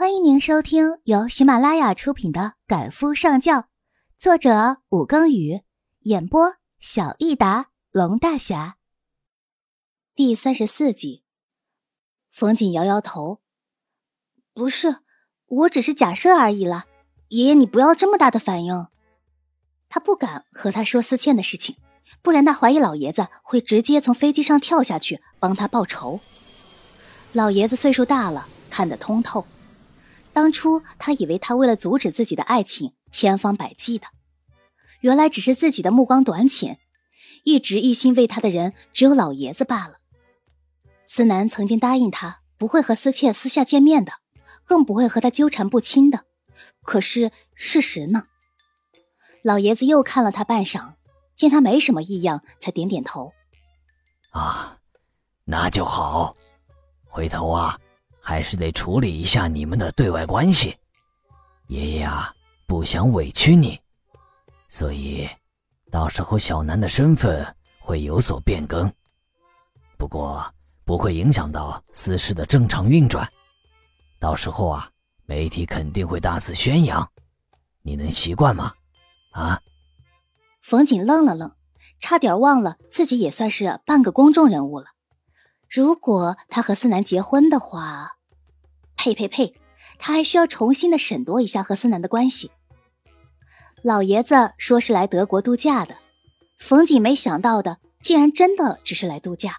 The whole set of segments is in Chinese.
欢迎您收听由喜马拉雅出品的《赶夫上轿》，作者武庚宇，演播小益达龙大侠。第三十四集，冯锦摇摇头：“不是，我只是假设而已啦。爷爷，你不要这么大的反应。”他不敢和他说思倩的事情，不然他怀疑老爷子会直接从飞机上跳下去帮他报仇。老爷子岁数大了，看得通透。当初他以为他为了阻止自己的爱情，千方百计的，原来只是自己的目光短浅，一直一心为他的人只有老爷子罢了。思南曾经答应他不会和思倩私下见面的，更不会和他纠缠不清的，可是事实呢？老爷子又看了他半晌，见他没什么异样，才点点头。啊，那就好，回头啊。还是得处理一下你们的对外关系，爷爷啊不想委屈你，所以到时候小南的身份会有所变更，不过不会影响到私事的正常运转。到时候啊，媒体肯定会大肆宣扬，你能习惯吗？啊？冯锦愣了愣，差点忘了自己也算是半个公众人物了。如果他和思南结婚的话，呸呸呸！他还需要重新的审夺一下和思南的关系。老爷子说是来德国度假的，冯锦没想到的，竟然真的只是来度假。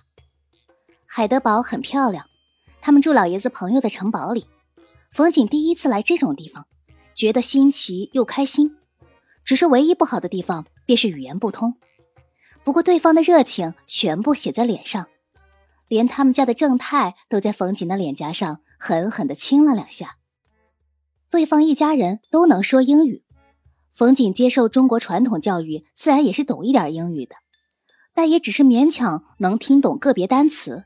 海德堡很漂亮，他们住老爷子朋友的城堡里。冯锦第一次来这种地方，觉得新奇又开心。只是唯一不好的地方便是语言不通。不过对方的热情全部写在脸上。连他们家的正太都在冯锦的脸颊上狠狠地亲了两下。对方一家人都能说英语，冯锦接受中国传统教育，自然也是懂一点英语的，但也只是勉强能听懂个别单词，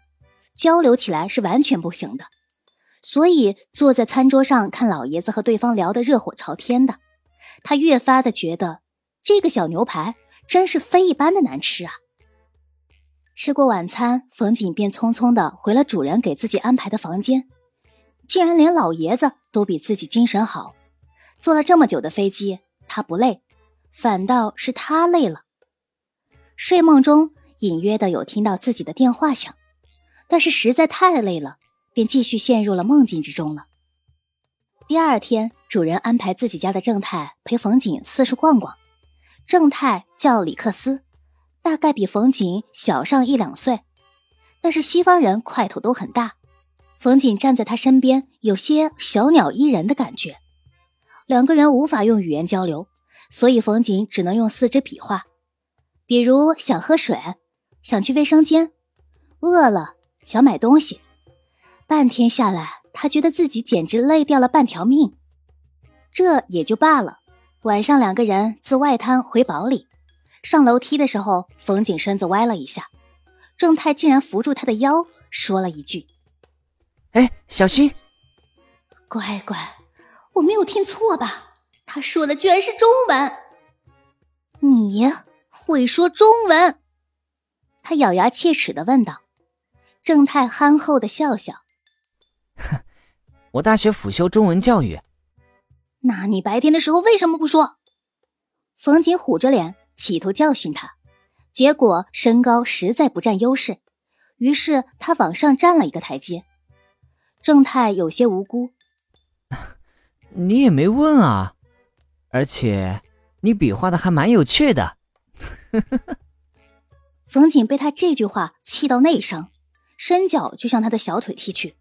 交流起来是完全不行的。所以坐在餐桌上看老爷子和对方聊得热火朝天的，他越发的觉得这个小牛排真是非一般的难吃啊。吃过晚餐，冯锦便匆匆的回了主人给自己安排的房间。竟然连老爷子都比自己精神好，坐了这么久的飞机，他不累，反倒是他累了。睡梦中隐约的有听到自己的电话响，但是实在太累了，便继续陷入了梦境之中了。第二天，主人安排自己家的正太陪冯锦四处逛逛。正太叫李克斯。大概比冯锦小上一两岁，但是西方人块头都很大。冯锦站在他身边，有些小鸟依人的感觉。两个人无法用语言交流，所以冯锦只能用四肢比划，比如想喝水，想去卫生间，饿了想买东西。半天下来，他觉得自己简直累掉了半条命。这也就罢了，晚上两个人自外滩回堡里。上楼梯的时候，冯景身子歪了一下，正太竟然扶住他的腰，说了一句：“哎，小心！”乖乖，我没有听错吧？他说的居然是中文。你会说中文？他咬牙切齿的问道。正太憨厚的笑笑：“哼，我大学辅修中文教育。”那你白天的时候为什么不说？冯景虎着脸。企图教训他，结果身高实在不占优势，于是他往上站了一个台阶。正太有些无辜：“ 你也没问啊，而且你比划的还蛮有趣的。”冯锦被他这句话气到内伤，伸脚就向他的小腿踢去。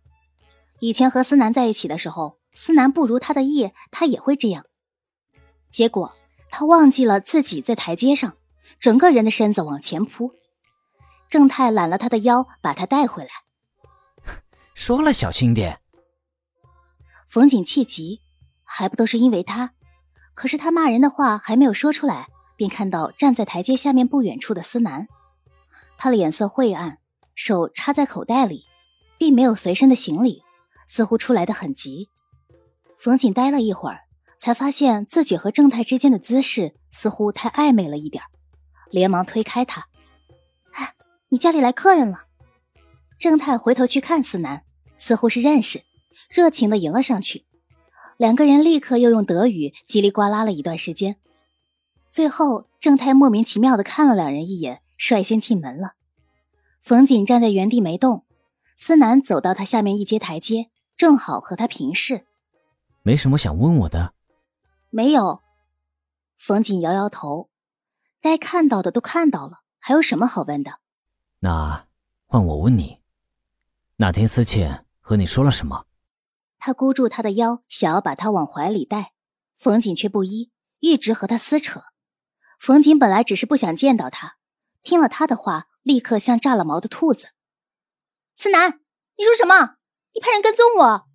以前和思南在一起的时候，思南不如他的意，他也会这样。结果。他忘记了自己在台阶上，整个人的身子往前扑。正太揽了他的腰，把他带回来。说了小心点。冯景气急，还不都是因为他？可是他骂人的话还没有说出来，便看到站在台阶下面不远处的思南。他脸色晦暗，手插在口袋里，并没有随身的行李，似乎出来的很急。冯景呆了一会儿。才发现自己和正太之间的姿势似乎太暧昧了一点连忙推开他。哎，你家里来客人了。正太回头去看思南，似乎是认识，热情的迎了上去，两个人立刻又用德语叽里呱啦了一段时间，最后正太莫名其妙的看了两人一眼，率先进门了。冯锦站在原地没动，思南走到他下面一阶台阶，正好和他平视。没什么想问我的？没有。冯锦摇摇头，该看到的都看到了，还有什么好问的？那换我问你，那天思倩和你说了什么？他箍住她的腰，想要把她往怀里带，冯锦却不依，一直和他撕扯。冯锦本来只是不想见到他，听了他的话，立刻像炸了毛的兔子。思南，你说什么？你派人跟踪我？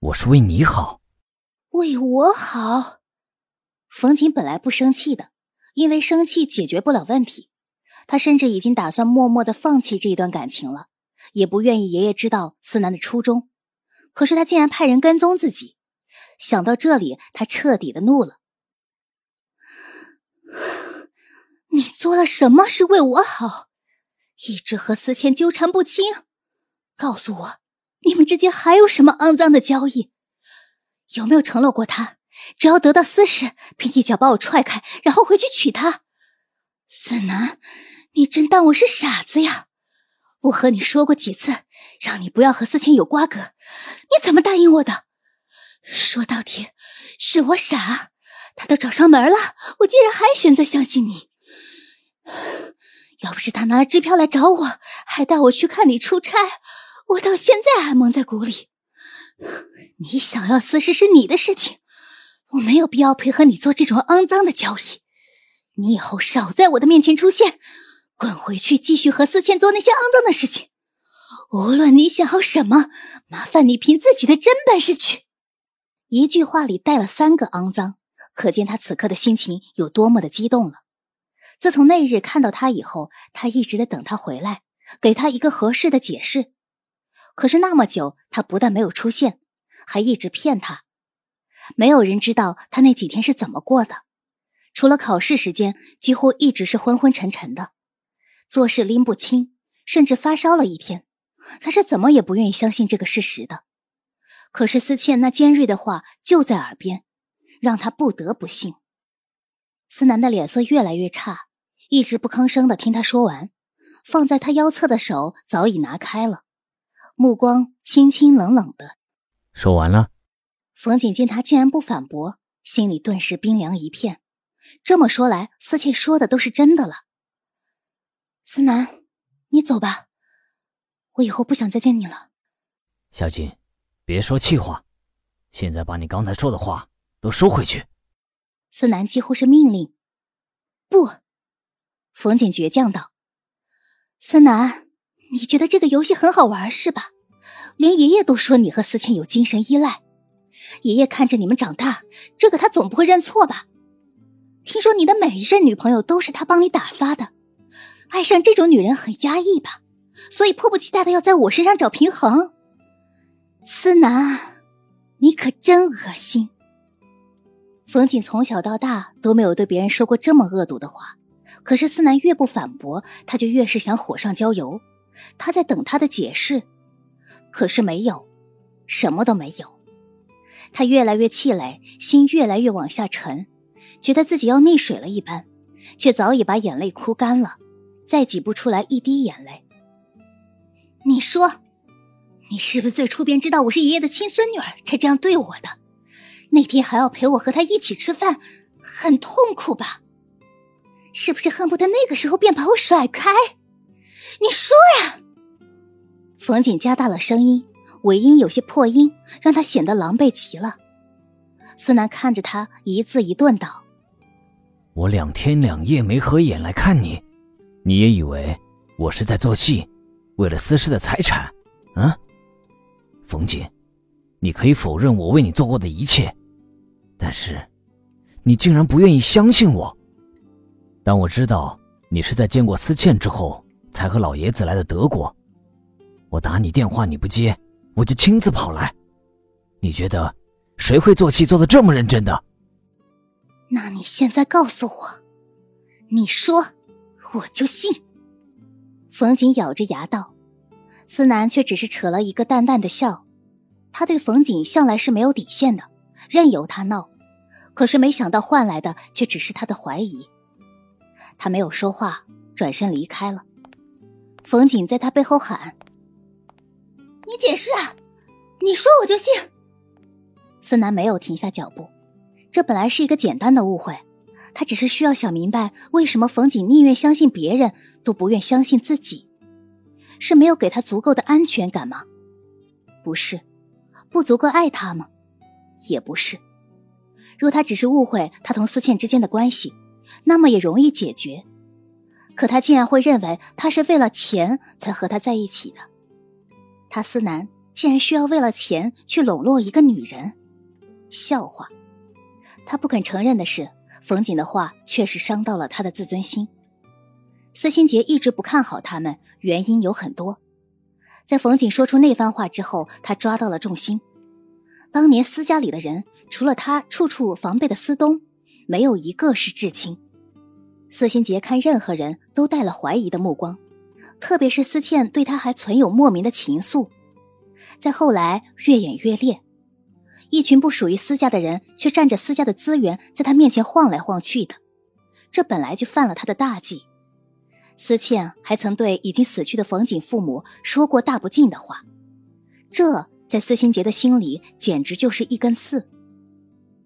我是为你好。为我好？冯锦本来不生气的，因为生气解决不了问题。他甚至已经打算默默的放弃这一段感情了，也不愿意爷爷知道思南的初衷。可是他竟然派人跟踪自己，想到这里，他彻底的怒了。你做了什么是为我好？一直和思倩纠缠不清，告诉我，你们之间还有什么肮脏的交易？有没有承诺过他，只要得到私事，便一脚把我踹开，然后回去娶她？思南，你真当我是傻子呀？我和你说过几次，让你不要和思清有瓜葛，你怎么答应我的？说到底，是我傻。他都找上门了，我竟然还选择相信你。要不是他拿了支票来找我，还带我去看你出差，我到现在还蒙在鼓里。你想要私事是你的事情，我没有必要配合你做这种肮脏的交易。你以后少在我的面前出现。滚回去，继续和思倩做那些肮脏的事情。无论你想要什么，麻烦你凭自己的真本事去。一句话里带了三个肮脏，可见他此刻的心情有多么的激动了。自从那日看到他以后，他一直在等他回来，给他一个合适的解释。可是那么久，他不但没有出现，还一直骗他。没有人知道他那几天是怎么过的，除了考试时间，几乎一直是昏昏沉沉的。做事拎不清，甚至发烧了一天，他是怎么也不愿意相信这个事实的。可是思倩那尖锐的话就在耳边，让他不得不信。思南的脸色越来越差，一直不吭声的听他说完，放在他腰侧的手早已拿开了，目光清清冷冷的。说完了。冯瑾见他竟然不反驳，心里顿时冰凉一片。这么说来，思倩说的都是真的了。思南，你走吧，我以后不想再见你了。小金，别说气话，现在把你刚才说的话都收回去。思南几乎是命令。不，冯锦倔强道：“思南，你觉得这个游戏很好玩是吧？连爷爷都说你和思倩有精神依赖，爷爷看着你们长大，这个他总不会认错吧？听说你的每一任女朋友都是他帮你打发的。”爱上这种女人很压抑吧，所以迫不及待的要在我身上找平衡。思南，你可真恶心。冯锦从小到大都没有对别人说过这么恶毒的话，可是思南越不反驳，他就越是想火上浇油。他在等他的解释，可是没有，什么都没有。他越来越气馁，心越来越往下沉，觉得自己要溺水了一般，却早已把眼泪哭干了。再挤不出来一滴眼泪。你说，你是不是最初便知道我是爷爷的亲孙女儿，才这样对我的？那天还要陪我和他一起吃饭，很痛苦吧？是不是恨不得那个时候便把我甩开？你说呀！冯锦加大了声音，尾音有些破音，让他显得狼狈极了。思南看着他，一字一顿道：“我两天两夜没合眼来看你。”你也以为我是在做戏，为了私事的财产，啊，冯姐，你可以否认我为你做过的一切，但是，你竟然不愿意相信我。当我知道你是在见过思倩之后才和老爷子来的德国，我打你电话你不接，我就亲自跑来。你觉得谁会做戏做的这么认真的？那你现在告诉我，你说。我就信。冯锦咬着牙道，思南却只是扯了一个淡淡的笑。他对冯锦向来是没有底线的，任由他闹。可是没想到换来的却只是他的怀疑。他没有说话，转身离开了。冯锦在他背后喊：“你解释啊！你说我就信。”思南没有停下脚步。这本来是一个简单的误会，他只是需要想明白为什么冯景宁愿相信别人，都不愿相信自己，是没有给他足够的安全感吗？不是，不足够爱他吗？也不是。若他只是误会他同思倩之间的关系，那么也容易解决。可他竟然会认为他是为了钱才和他在一起的，他思南竟然需要为了钱去笼络一个女人，笑话。他不肯承认的是，冯锦的话确实伤到了他的自尊心。司心杰一直不看好他们，原因有很多。在冯锦说出那番话之后，他抓到了重心。当年司家里的人，除了他处处防备的司东，没有一个是至亲。司心杰看任何人都带了怀疑的目光，特别是司倩对他还存有莫名的情愫。再后来，越演越烈。一群不属于私家的人，却占着私家的资源，在他面前晃来晃去的，这本来就犯了他的大忌。思倩还曾对已经死去的冯景父母说过大不敬的话，这在司心杰的心里简直就是一根刺。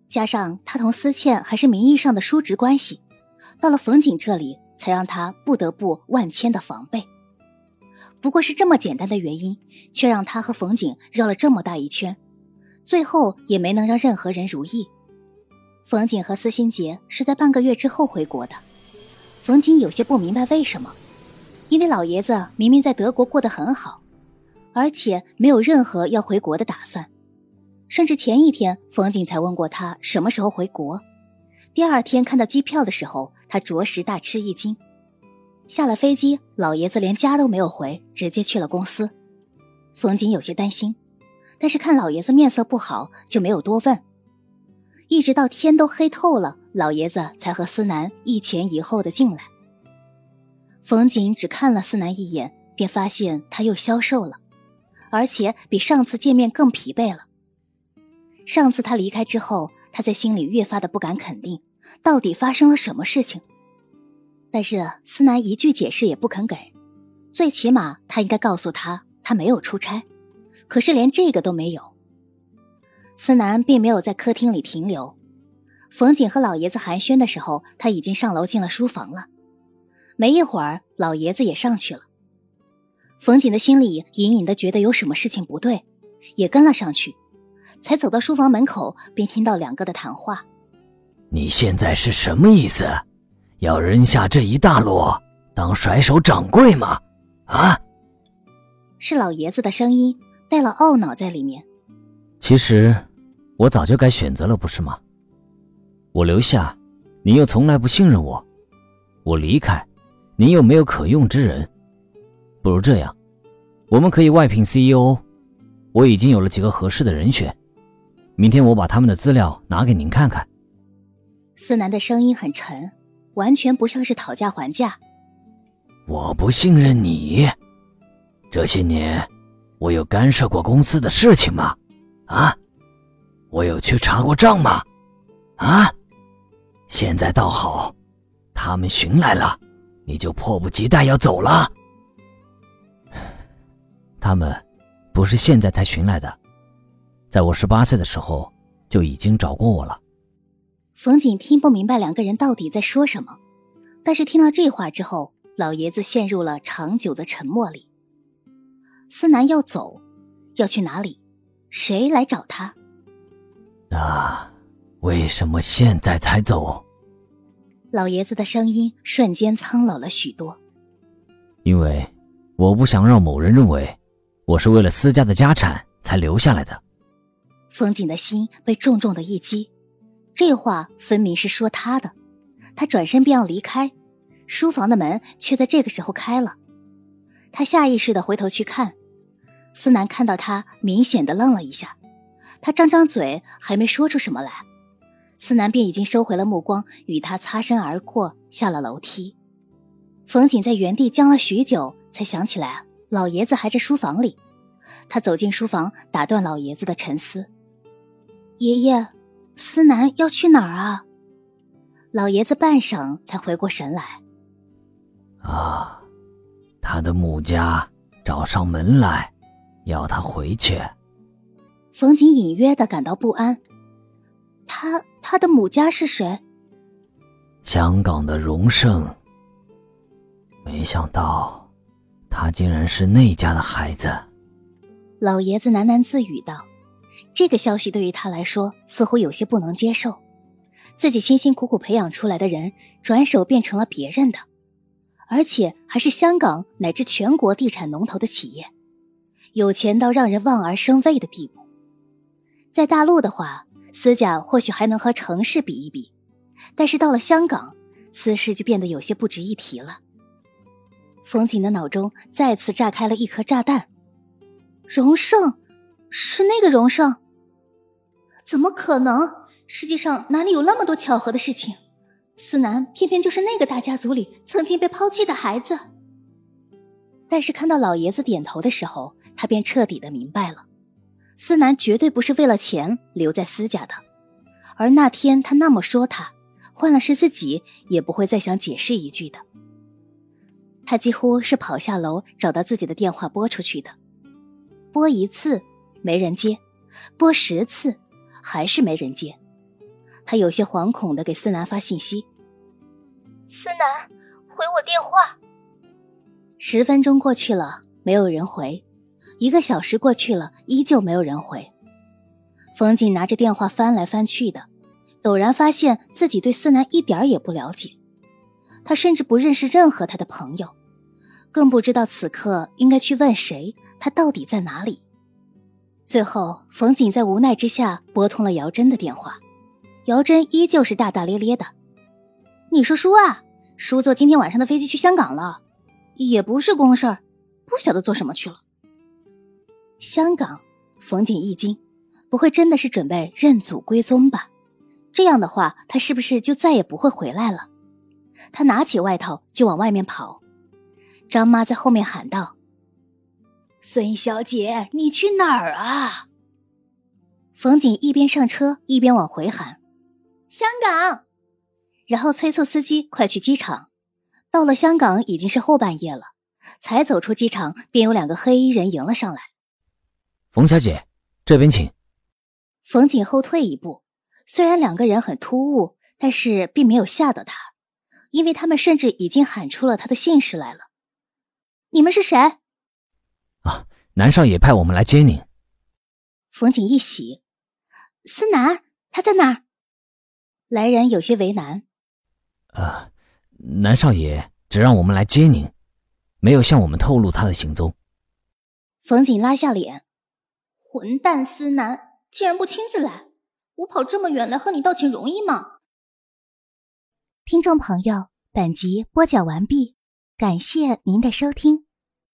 加上他同思倩还是名义上的叔侄关系，到了冯景这里，才让他不得不万千的防备。不过是这么简单的原因，却让他和冯景绕了这么大一圈。最后也没能让任何人如意。冯锦和司心杰是在半个月之后回国的。冯锦有些不明白为什么，因为老爷子明明在德国过得很好，而且没有任何要回国的打算。甚至前一天，冯锦才问过他什么时候回国。第二天看到机票的时候，他着实大吃一惊。下了飞机，老爷子连家都没有回，直接去了公司。冯锦有些担心。但是看老爷子面色不好，就没有多问。一直到天都黑透了，老爷子才和思南一前一后的进来。冯锦只看了思南一眼，便发现他又消瘦了，而且比上次见面更疲惫了。上次他离开之后，他在心里越发的不敢肯定，到底发生了什么事情。但是思南一句解释也不肯给，最起码他应该告诉他，他没有出差。可是连这个都没有。思南并没有在客厅里停留。冯锦和老爷子寒暄的时候，他已经上楼进了书房了。没一会儿，老爷子也上去了。冯锦的心里隐隐的觉得有什么事情不对，也跟了上去。才走到书房门口，便听到两个的谈话：“你现在是什么意思？要扔下这一大摞当甩手掌柜吗？啊？”是老爷子的声音。带了懊恼在里面。其实，我早就该选择了，不是吗？我留下，你又从来不信任我；我离开，你又没有可用之人。不如这样，我们可以外聘 CEO，我已经有了几个合适的人选。明天我把他们的资料拿给您看看。思南的声音很沉，完全不像是讨价还价。我不信任你，这些年。我有干涉过公司的事情吗？啊，我有去查过账吗？啊，现在倒好，他们寻来了，你就迫不及待要走了。他们不是现在才寻来的，在我十八岁的时候就已经找过我了。冯锦听不明白两个人到底在说什么，但是听了这话之后，老爷子陷入了长久的沉默里。思南要走，要去哪里？谁来找他？那为什么现在才走？老爷子的声音瞬间苍老了许多。因为我不想让某人认为我是为了私家的家产才留下来的。风景的心被重重的一击，这话分明是说他的。他转身便要离开，书房的门却在这个时候开了。他下意识的回头去看。思南看到他，明显的愣了一下，他张张嘴，还没说出什么来，思南便已经收回了目光，与他擦身而过，下了楼梯。冯景在原地僵了许久，才想起来老爷子还在书房里。他走进书房，打断老爷子的沉思：“爷爷，思南要去哪儿啊？老爷子半晌才回过神来。啊，他的母家找上门来，要他回去。冯瑾隐约的感到不安。他他的母家是谁？香港的荣盛。没想到，他竟然是那家的孩子。老爷子喃喃自语道：“这个消息对于他来说似乎有些不能接受，自己辛辛苦苦培养出来的人，转手变成了别人的。”而且还是香港乃至全国地产龙头的企业，有钱到让人望而生畏的地步。在大陆的话，私家或许还能和城市比一比，但是到了香港，私事就变得有些不值一提了。冯锦的脑中再次炸开了一颗炸弹：荣盛，是那个荣盛？怎么可能？世界上哪里有那么多巧合的事情？思南偏偏就是那个大家族里曾经被抛弃的孩子，但是看到老爷子点头的时候，他便彻底的明白了，思南绝对不是为了钱留在思家的，而那天他那么说他，换了是自己也不会再想解释一句的。他几乎是跑下楼找到自己的电话拨出去的，拨一次没人接，拨十次还是没人接。他有些惶恐的给思南发信息：“思南，回我电话。”十分钟过去了，没有人回；一个小时过去了，依旧没有人回。冯锦拿着电话翻来翻去的，陡然发现自己对思南一点也不了解，他甚至不认识任何他的朋友，更不知道此刻应该去问谁，他到底在哪里。最后，冯锦在无奈之下拨通了姚真的电话。姚真依旧是大大咧咧的。你说叔啊，叔坐今天晚上的飞机去香港了，也不是公事儿，不晓得做什么去了。香港，冯景一惊，不会真的是准备认祖归宗吧？这样的话，他是不是就再也不会回来了？他拿起外套就往外面跑。张妈在后面喊道：“孙小姐，你去哪儿啊？”冯景一边上车一边往回喊。香港，然后催促司机快去机场。到了香港已经是后半夜了，才走出机场，便有两个黑衣人迎了上来。冯小姐，这边请。冯景后退一步，虽然两个人很突兀，但是并没有吓到他，因为他们甚至已经喊出了他的姓氏来了。你们是谁？啊，南少爷派我们来接您。冯景一喜，思南他在哪儿？来人有些为难，啊，南少爷只让我们来接您，没有向我们透露他的行踪。冯锦拉下脸，混蛋思南，竟然不亲自来！我跑这么远来和你道歉容易吗？听众朋友，本集播讲完毕，感谢您的收听。